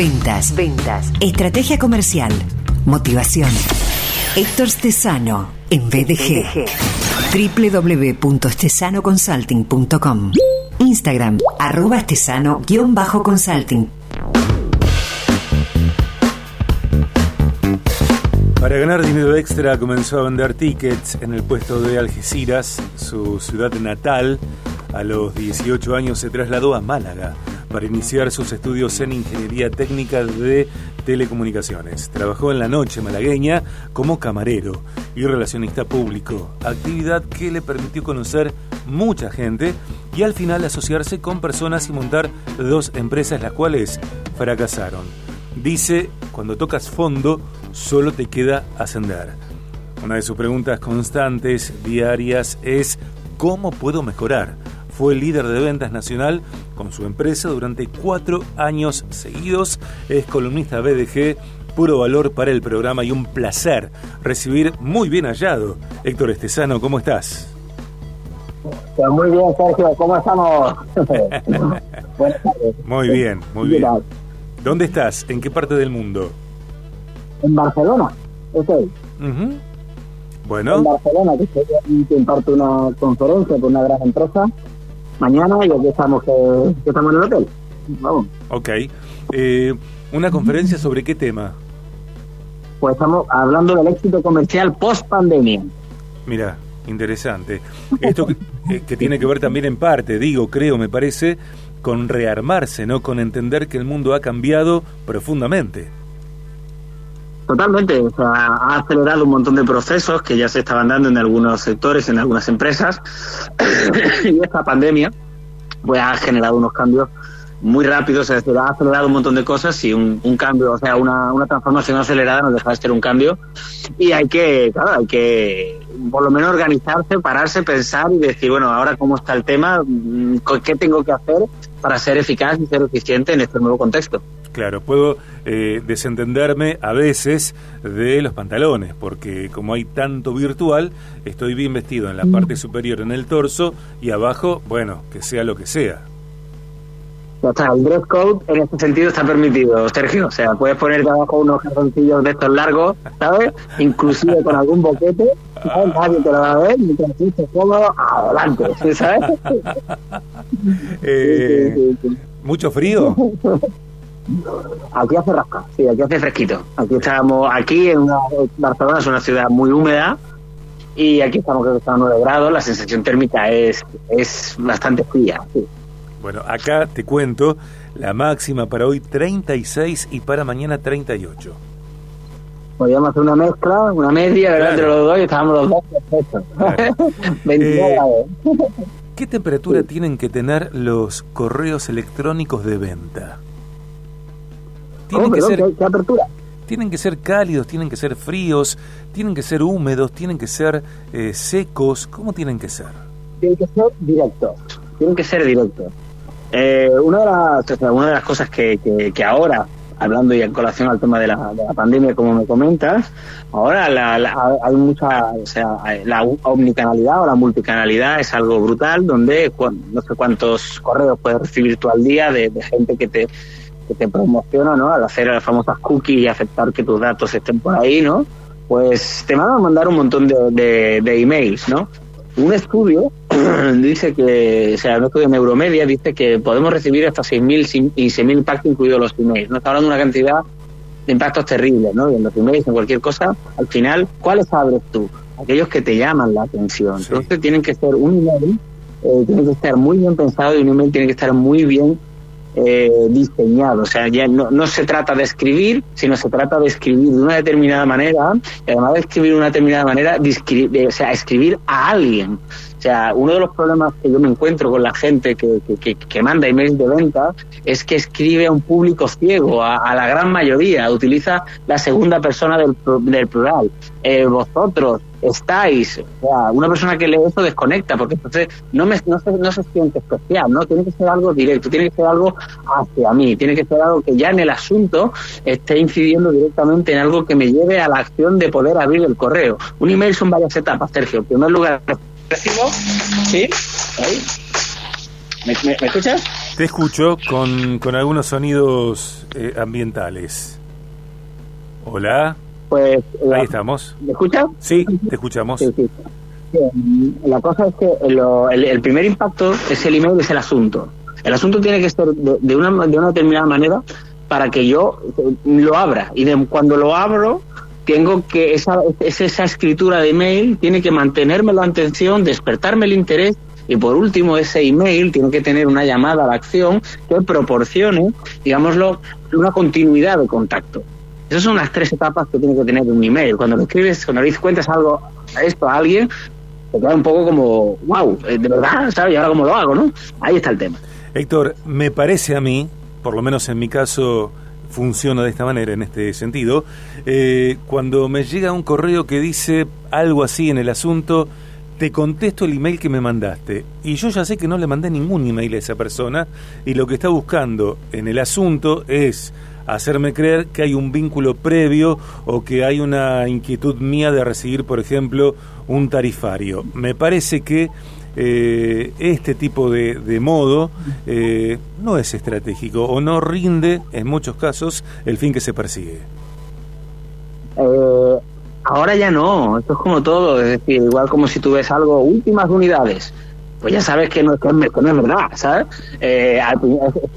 Ventas. Ventas. Estrategia comercial. Motivación. Héctor Stesano en BDG. www.stesanoconsulting.com Instagram, arroba estesano-consulting. Para ganar dinero extra comenzó a vender tickets en el puesto de Algeciras, su ciudad natal. A los 18 años se trasladó a Málaga para iniciar sus estudios en Ingeniería Técnica de Telecomunicaciones. Trabajó en la noche malagueña como camarero y relacionista público, actividad que le permitió conocer mucha gente y al final asociarse con personas y montar dos empresas las cuales fracasaron. Dice, cuando tocas fondo, solo te queda ascender. Una de sus preguntas constantes, diarias, es ¿cómo puedo mejorar? Fue líder de ventas nacional con su empresa durante cuatro años seguidos. Es columnista BDG, puro valor para el programa y un placer recibir muy bien hallado. Héctor Estesano, ¿cómo estás? Muy bien, Sergio, ¿cómo estamos? Muy bien, muy bien. ¿Dónde estás? ¿En qué parte del mundo? En Barcelona, estoy. Bueno. En Barcelona, que, que imparto una conferencia con una gran empresa mañana y aquí estamos, que, estamos en el hotel. Vamos. Ok. Eh, ¿Una conferencia sobre qué tema? Pues estamos hablando del éxito comercial post pandemia. Mira, interesante. Esto eh, que, tiene que ver también en parte, digo, creo, me parece, con rearmarse, ¿no? Con entender que el mundo ha cambiado profundamente. Totalmente, o sea, ha acelerado un montón de procesos que ya se estaban dando en algunos sectores, en algunas empresas, y esta pandemia pues ha generado unos cambios muy rápidos, es decir, ha acelerado un montón de cosas y un, cambio, o sea, una, una transformación acelerada no deja de ser un cambio y hay que, claro, hay que por lo menos organizarse, pararse, pensar y decir, bueno, ahora cómo está el tema, mm, qué tengo que hacer para ser eficaz y ser eficiente en este nuevo contexto. Claro, puedo eh, desentenderme a veces de los pantalones, porque como hay tanto virtual, estoy bien vestido en la parte superior, en el torso, y abajo, bueno, que sea lo que sea. O sea, el dress code en este sentido está permitido, Sergio. O sea, puedes ponerte abajo unos calzoncillos de estos largos, ¿sabes? Inclusive con algún boquete, Nadie te lo va a ver, mientras estés cómodo, adelante, ¿sabes? Eh, ¿Mucho frío? Aquí hace rasca, sí, aquí hace fresquito. Aquí estamos, aquí en Barcelona es una ciudad muy húmeda y aquí estamos creo que están a 9 grados, la sensación térmica es, es bastante fría. Bueno, acá te cuento, la máxima para hoy 36 y para mañana 38. Podríamos hacer una mezcla, una media, ¿verdad? Entre los dos y estábamos los dos perfectos. Eh, ¿Qué temperatura tienen que tener los correos electrónicos de venta? tienen que ser ¿qué, apertura? Tienen que ser cálidos, tienen que ser fríos, tienen que ser húmedos, tienen que ser eh, secos. ¿Cómo tienen que ser? Tienen que ser directos. Tienen que ser directos. Eh, una, de las, una de las cosas que, que, ahora, hablando y en colación al tema de la, de la pandemia, como me comentas, ahora hay mucha, o sea, la omnicanalidad o la multicanalidad es algo brutal, donde no sé cuántos correos puedes recibir tú al día de gente que te que te promociona, ¿no? Al hacer las famosas cookies y aceptar que tus datos estén por ahí, ¿no? Pues te van a mandar un montón de, de, emails, ¿no? Un estudio dice que, o sea, un estudio de Neuromedia dice que podemos recibir hasta 6.000 y 6.000 impactos incluidos los emails. No está hablando de una cantidad de impactos terribles, ¿no? Y en los emails, en cualquier cosa, al final, ¿cuáles abres tú? Aquellos que te llaman la atención. Entonces tienen que ser un email, eh, tiene que estar muy bien pensado y un email tiene que estar muy bien eh, diseñado. O sea, ya no, no se trata de escribir, sino se trata de escribir de una determinada manera, además de escribir de una determinada manera, de, o sea, escribir a alguien. O sea, uno de los problemas que yo me encuentro con la gente que, que, que, manda emails de venta es que escribe a un público ciego, a, la gran mayoría, utiliza la segunda persona del, del plural. Eh, vosotros, estáis. O sea, una persona que lee eso desconecta, porque entonces no, me, se, no se siente especial, ¿no? Tiene que ser algo directo, tiene que ser algo hacia mí, tiene que ser algo que ya en el asunto esté incidiendo directamente en algo que me lleve a la acción de poder abrir el correo. Un email son varias etapas, Sergio. En primer lugar, recibo, ¿sí? ¿Me, escuchas? Te escucho con, con algunos sonidos eh, ambientales. Hola. Pues, Ahí estamos. ¿Me escuchas? Sí, te escuchamos. Sí, sí. La cosa es que lo- el, el primer impacto es el email, es el asunto. El asunto tiene que ser de, de una, de una determinada manera para que yo eh, lo abra. Y de- cuando lo abro, tengo que, esa, es esa escritura de email tiene que mantenerme la atención, despertarme el interés. Y por último, ese email tiene que tener una llamada a la acción que proporcione, digámoslo, una continuidad de contacto. Esas son las tres etapas que tiene que tener un email. Cuando lo escribes, cuando le cuentas algo a esto a alguien, te queda un poco como, wow, de verdad, ¿sabes? Y ahora cómo lo hago, ¿no? Ahí está el tema. Héctor, me parece a mí, por lo menos en mi caso funciona de esta manera, en este sentido, eh, cuando me llega un correo que dice algo así en el asunto, te contesto el email que me mandaste. Y yo ya sé que no le mandé ningún email a esa persona y lo que está buscando en el asunto es hacerme creer que hay un vínculo previo o que hay una inquietud mía de recibir, por ejemplo, un tarifario. Me parece que eh, este tipo de, modo eh, no es estratégico o no rinde en muchos casos el fin que se persigue. Eh, ahora ya no, esto es como todo, es decir, igual como si tú ves algo, últimas unidades, pues ya sabes que no, que no es- verdad, ¿sabes? Eh,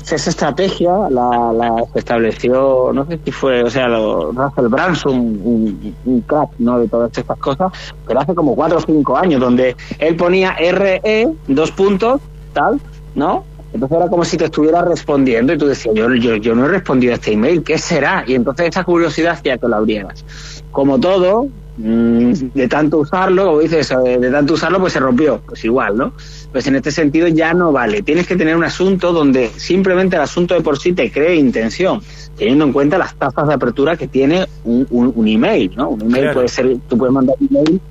esa estrategia la, la estableció, no sé si fue, o sea, lo, Russell Branson, un, un crack, ¿no? De todas estas cosas, pero hace como cuatro o cinco años, donde él ponía RE, dos puntos, tal, ¿no? Entonces era como si te estuviera respondiendo y tú decías, yo, yo, yo no he respondido a este email, ¿qué será? Y entonces esa curiosidad hacía que lo abrieras. Como todo, de tanto usarlo, como dices, eh, de tanto usarlo, pues se rompió. Pues igual, ¿no? Pues en este sentido ya no vale. Tienes que tener un asunto donde simplemente el asunto de por sí te cree intención, teniendo en cuenta las tasas de apertura que tiene un, un, un email, ¿no? Un email Claro. puede ser, tú puedes mandar un email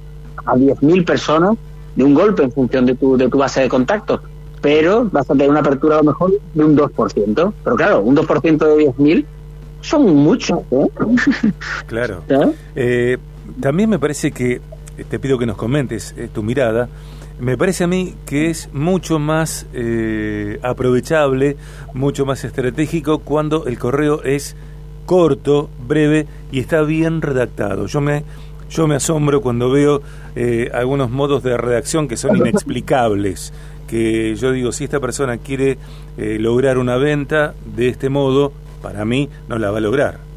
a 10.000 personas de un golpe en función de tu, de tu base de contactos, pero vas a tener una apertura a lo mejor de un 2%. Pero claro, un 2% de 10.000 son muchos, ¿eh? Claro. ¿Sabes? Eh, también me parece que, eh, te pido que nos comentes eh, tu mirada, me parece a mí que es mucho más eh, aprovechable, mucho más estratégico cuando el correo es corto, breve y está bien redactado. Yo me, yo me asombro cuando veo eh, algunos modos de redacción que son inexplicables, que yo digo, si esta persona quiere eh, lograr una venta de este modo, para mí no la va a lograr.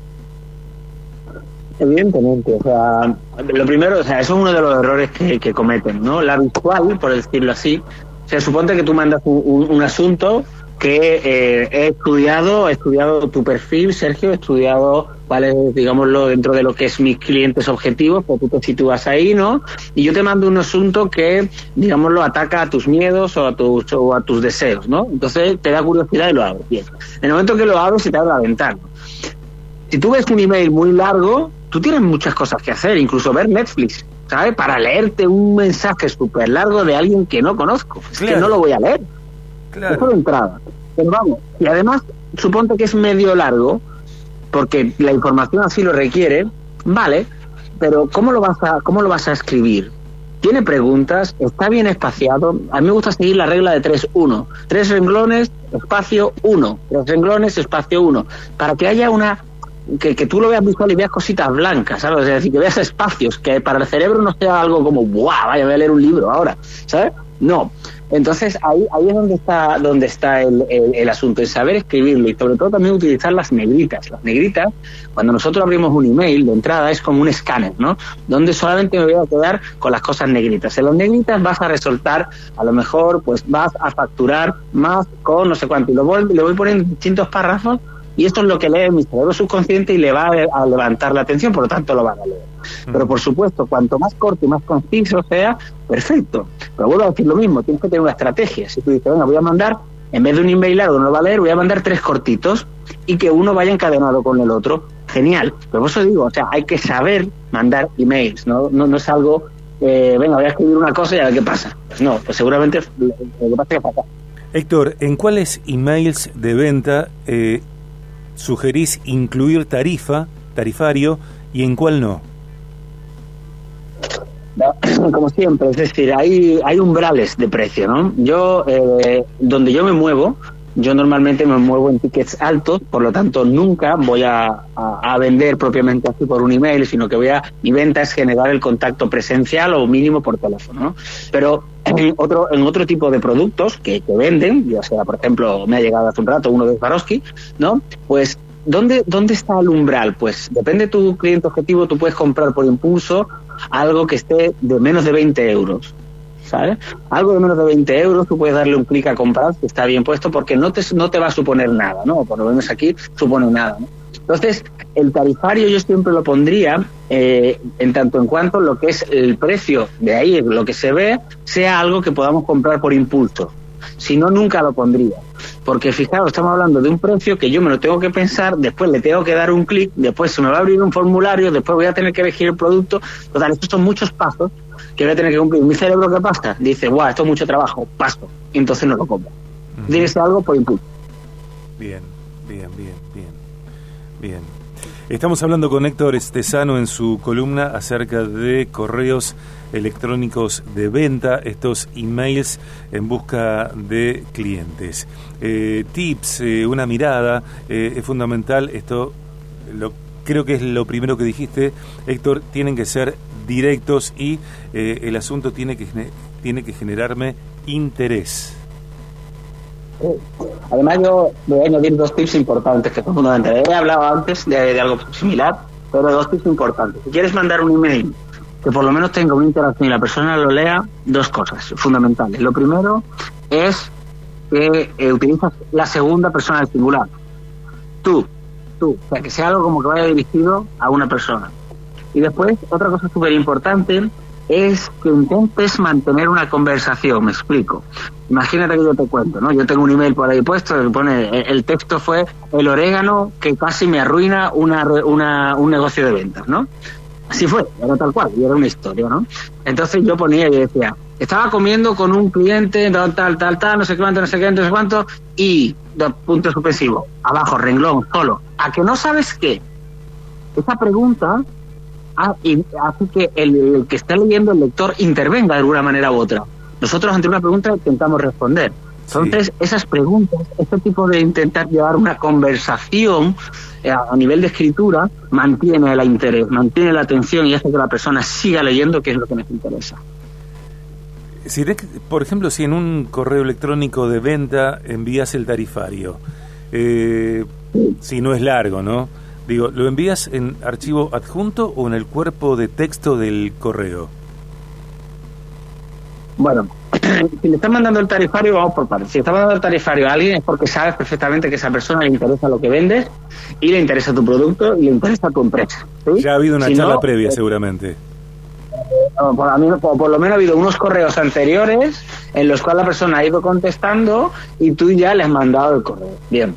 Evidentemente, o sea, lo primero, o sea, eso es uno de los errores que, que cometen, ¿no? La visual, por decirlo así, se supone que tú mandas un, un- un asunto que eh, he estudiado, he estudiado tu perfil, Sergio, he estudiado, vale, digámoslo, dentro de lo que es mis clientes objetivos, pues tú te sitúas ahí, ¿no? Y yo te mando un asunto que, digámoslo, ataca a tus miedos o a tus, o a tus deseos, ¿no? Entonces te da curiosidad y lo abres. Bien. En el momento que lo abres, se te abre la ventana si tú ves un email muy largo, tú tienes muchas cosas que hacer, incluso ver Netflix, ¿sabes? Para leerte un mensaje súper largo de alguien que no conozco. Es que no lo voy a leer. Claro. Eso de entrada. Pero vamos, y además, suponte que es medio largo, porque la información así lo requiere, vale, pero ¿cómo lo vas a, cómo lo vas a escribir? Tiene preguntas, está bien espaciado. A mí me gusta seguir la regla de 3-1. Tres renglones, espacio 1. Tres renglones, espacio 1. Para que haya una. Que, que tú lo veas visual y veas cositas blancas, ¿sabes? Es decir, que veas espacios, que para el cerebro no sea algo como, ¡buah! Vaya, voy a leer un libro ahora, ¿sabes? No. Entonces ahí, ahí es donde está, donde está el, el- el asunto, en saber escribirlo y sobre todo también utilizar las negritas. Las negritas, cuando nosotros abrimos un email de entrada, es como un escáner, ¿no? Donde solamente me voy a quedar con las cosas negritas. En las negritas vas a resaltar, a lo mejor, pues vas a facturar más con no sé cuánto. Y lo voy, le voy poniendo distintos párrafos y esto es lo que lee mi cerebro subconsciente y le va a, a levantar la atención, por lo tanto lo van a leer. Pero por supuesto, cuanto más corto y más conciso sea, perfecto. Pero vuelvo a decir lo mismo, tienes que tener una estrategia. Si tú dices, venga, voy a mandar, en vez de un email largo, no lo va a leer, voy a mandar tres cortitos y que uno vaya encadenado con el otro. Genial. Pero por eso digo, o sea, hay que saber mandar emails, no, no, no es algo, eh, venga, voy a escribir una cosa y a ver qué pasa. Pues no, pues seguramente lo que pasa es que pasa. Héctor, ¿en cuáles emails de venta eh, sugerís incluir tarifa, tarifario, y en cuál no? Como siempre, es decir, hay, hay umbrales de precio, ¿no? Yo, eh, donde yo me muevo, yo normalmente me muevo en tickets altos, por lo tanto nunca voy a, vender propiamente así por un email, sino que voy a, mi venta es generar el contacto presencial o mínimo por teléfono. Pero en otro, en otro tipo de productos que, que venden, ya sea, por ejemplo, me ha llegado hace un rato uno de Swarovski, ¿no? Pues ¿Dónde, ¿Dónde está el umbral? Pues depende de tu cliente objetivo, tú puedes comprar por impulso algo que esté de menos de 20 euros. ¿Sabes? Algo de menos de 20 euros, tú puedes darle un clic a comprar, que está bien puesto, porque no te, no te va a suponer nada, ¿no? Por lo menos aquí supone nada, ¿no? Entonces, el tarifario yo siempre lo pondría eh, en tanto en cuanto lo que es el precio de ahí, lo que se ve, sea algo que podamos comprar por impulso. Si no, nunca lo pondría. Porque fijaros, estamos hablando de un precio que yo me lo tengo que pensar, después le tengo que dar un clic, después se me va a abrir un formulario, después voy a tener que elegir el producto. Total, estos son muchos pasos que voy a tener que cumplir. Mi cerebro, ¿qué pasa? Dice, guau, esto es mucho trabajo, paso. Y entonces no lo compro. Uh algo por impulso. Bien, bien, bien, bien. Bien. Estamos hablando con Héctor Estesano en su columna acerca de correos electrónicos de venta, estos emails en busca de clientes. Eh, tips, eh, una mirada, eh, es fundamental. Esto lo, creo que es lo primero que dijiste, Héctor, tienen que ser directos y eh, el asunto tiene que, tiene que generarme interés. Además, yo voy a añadir dos tips importantes que fundamentales. He hablado antes de, algo similar, pero dos tips importantes. Si quieres mandar un email que por lo menos tenga una interacción y la persona lo lea, dos cosas fundamentales. Lo primero es que eh, utilizas la segunda persona del singular. Tú, tú. O sea, que sea algo como que vaya dirigido a una persona. Y después, otra cosa súper importante es que intentes mantener una conversación, me explico. Imagínate que yo te cuento, ¿no? Yo tengo un email por ahí puesto, pone, el texto fue el orégano que casi me arruina una, una, un negocio de ventas, ¿no? Así fue, era tal cual, era una historia, ¿no? Entonces yo ponía y decía, estaba comiendo con un cliente, tal, tal, tal, tal, no sé cuánto, no sé qué, no sé cuánto, y, punto suspensivo, abajo, renglón, solo. ¿A que no sabes qué? Esa pregunta Ah, y hace que el, que está leyendo, el lector, intervenga de alguna manera u otra. Nosotros ante una pregunta intentamos responder. Entonces, esas preguntas, este tipo de intentar llevar una conversación eh, a nivel de escritura, mantiene el interés, mantiene la atención y hace que la persona siga leyendo, que es lo que nos interesa. Si por ejemplo, si en un correo electrónico de venta envías el tarifario, eh, si no es largo, ¿no? Digo, ¿lo envías en archivo adjunto o en el cuerpo de texto del correo? Bueno, si le estás mandando el tarifario, vamos por partes. Si estás mandando el tarifario a alguien es porque sabes perfectamente que a esa persona le interesa lo que vendes y le interesa tu producto y le interesa tu empresa. Ya ha habido una charla previa, seguramente. Por, mí, por, lo menos ha habido unos correos anteriores en los cuales la persona ha ido contestando y tú ya le has mandado el correo. Bien.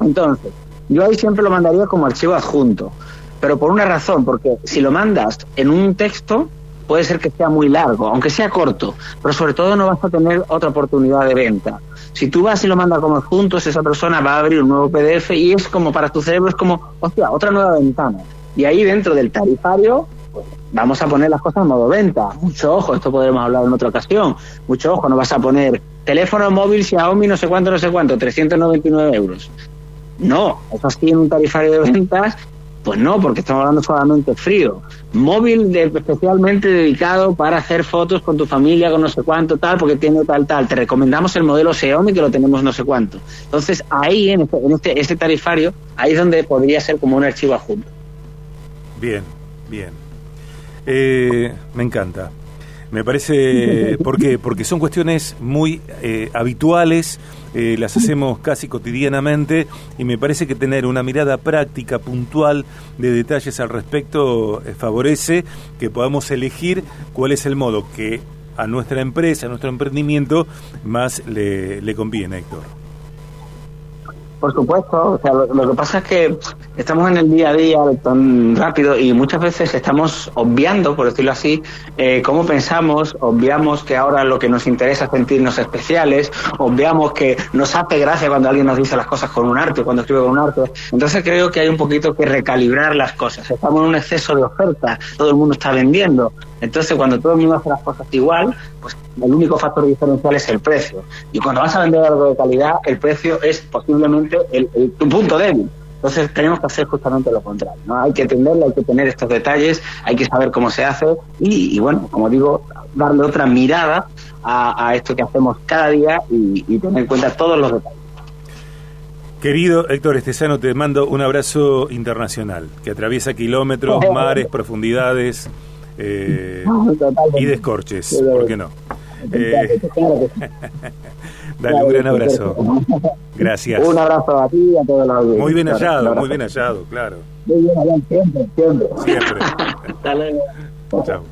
Entonces, yo ahí siempre lo mandaría como archivo adjunto, pero por una razón, porque si lo mandas en un texto, puede ser que sea muy largo, aunque sea corto, pero sobre todo no vas a tener otra oportunidad de venta. Si tú vas y lo mandas como adjuntos, esa persona va a abrir un nuevo PDF y es como para tu cerebro, es como, hostia, otra nueva ventana. Y ahí dentro del tarifario, pues, vamos a poner las cosas en modo venta. Mucho ojo, esto podremos hablar en otra ocasión. Mucho ojo, no vas a poner teléfono móvil Xiaomi no sé cuánto, no sé cuánto, 399 euros. No, eso sí en un tarifario de ventas, pues no, porque estamos hablando solamente frío. Móvil de, especialmente dedicado para hacer fotos con tu familia, con no sé cuánto, tal, porque tiene tal, tal. Te recomendamos el modelo Xiaomi que lo tenemos no sé cuánto. Entonces, ahí, en este, en este, este tarifario, ahí es donde podría ser como un archivo adjunto. Bien, bien. Eh, me encanta. Me parece, ¿por qué? Porque son cuestiones muy eh, habituales, eh, las hacemos casi cotidianamente y me parece que tener una mirada práctica, puntual, de detalles al respecto eh, favorece que podamos elegir cuál es el modo que a nuestra empresa, a nuestro emprendimiento, más le, le conviene, Héctor. Por supuesto, o sea, lo, que pasa es que estamos en el día a día tan rápido y muchas veces estamos obviando, por decirlo así, eh, cómo pensamos, obviamos que ahora lo que nos interesa es sentirnos especiales, obviamos que nos hace gracia cuando alguien nos dice las cosas con un arte, cuando escribe con un arte. Entonces creo que hay un poquito que recalibrar las cosas. Estamos en un exceso de oferta, todo el mundo está vendiendo. Entonces cuando todo el mundo hace las cosas igual, pues el único factor diferencial es el precio. Y cuando vas a vender algo de calidad, el precio es posiblemente el, tu punto débil. Entonces tenemos que hacer justamente lo contrario. ¿no? Hay que entenderlo, hay que tener estos detalles, hay que saber cómo se hace y, bueno, como digo, darle otra mirada a, esto que hacemos cada día y, tener en cuenta todos los detalles. Querido Héctor Estesano, te mando un abrazo internacional que atraviesa kilómetros, mares, profundidades eh, y descorches, ¿por qué no? Eh, dale un gran abrazo. Gracias. Un abrazo a ti y a todos los Muy bien hallado, muy bien hallado, claro. Muy bien hallado, siempre, siempre. Siempre. Chao.